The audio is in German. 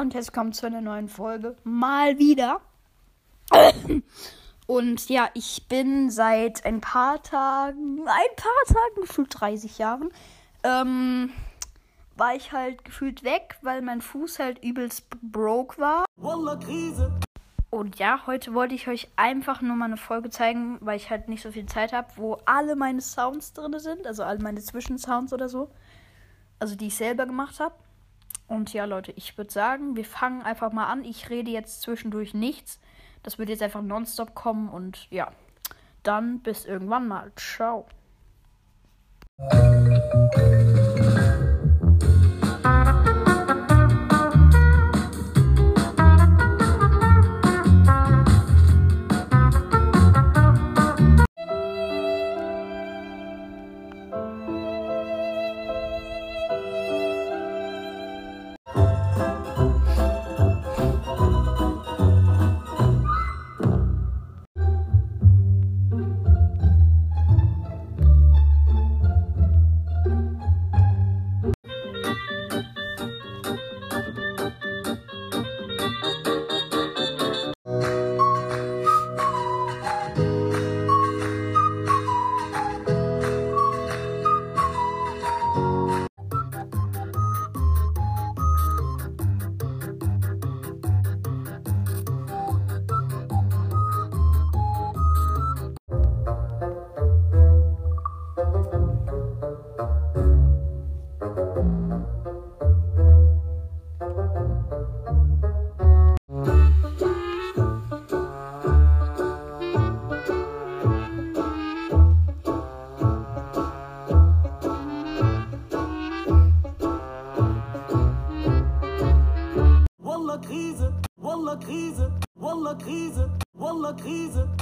Und herzlich willkommen zu einer neuen Folge. Mal wieder. Und ja, ich bin seit ein paar Tagen, ein paar Tagen, gefühlt 30 Jahren, ähm, war ich halt gefühlt weg, weil mein Fuß halt übelst broke war. Und ja, heute wollte ich euch einfach nur mal eine Folge zeigen, weil ich halt nicht so viel Zeit habe, wo alle meine Sounds drin sind, also alle meine Zwischensounds oder so. Also die ich selber gemacht habe. Und ja, Leute, ich würde sagen, wir fangen einfach mal an. Ich rede jetzt zwischendurch nichts. Das wird jetzt einfach nonstop kommen und ja, dann bis irgendwann mal. Ciao. Krise, Walla Krise, Walla Krise, Walla Krise,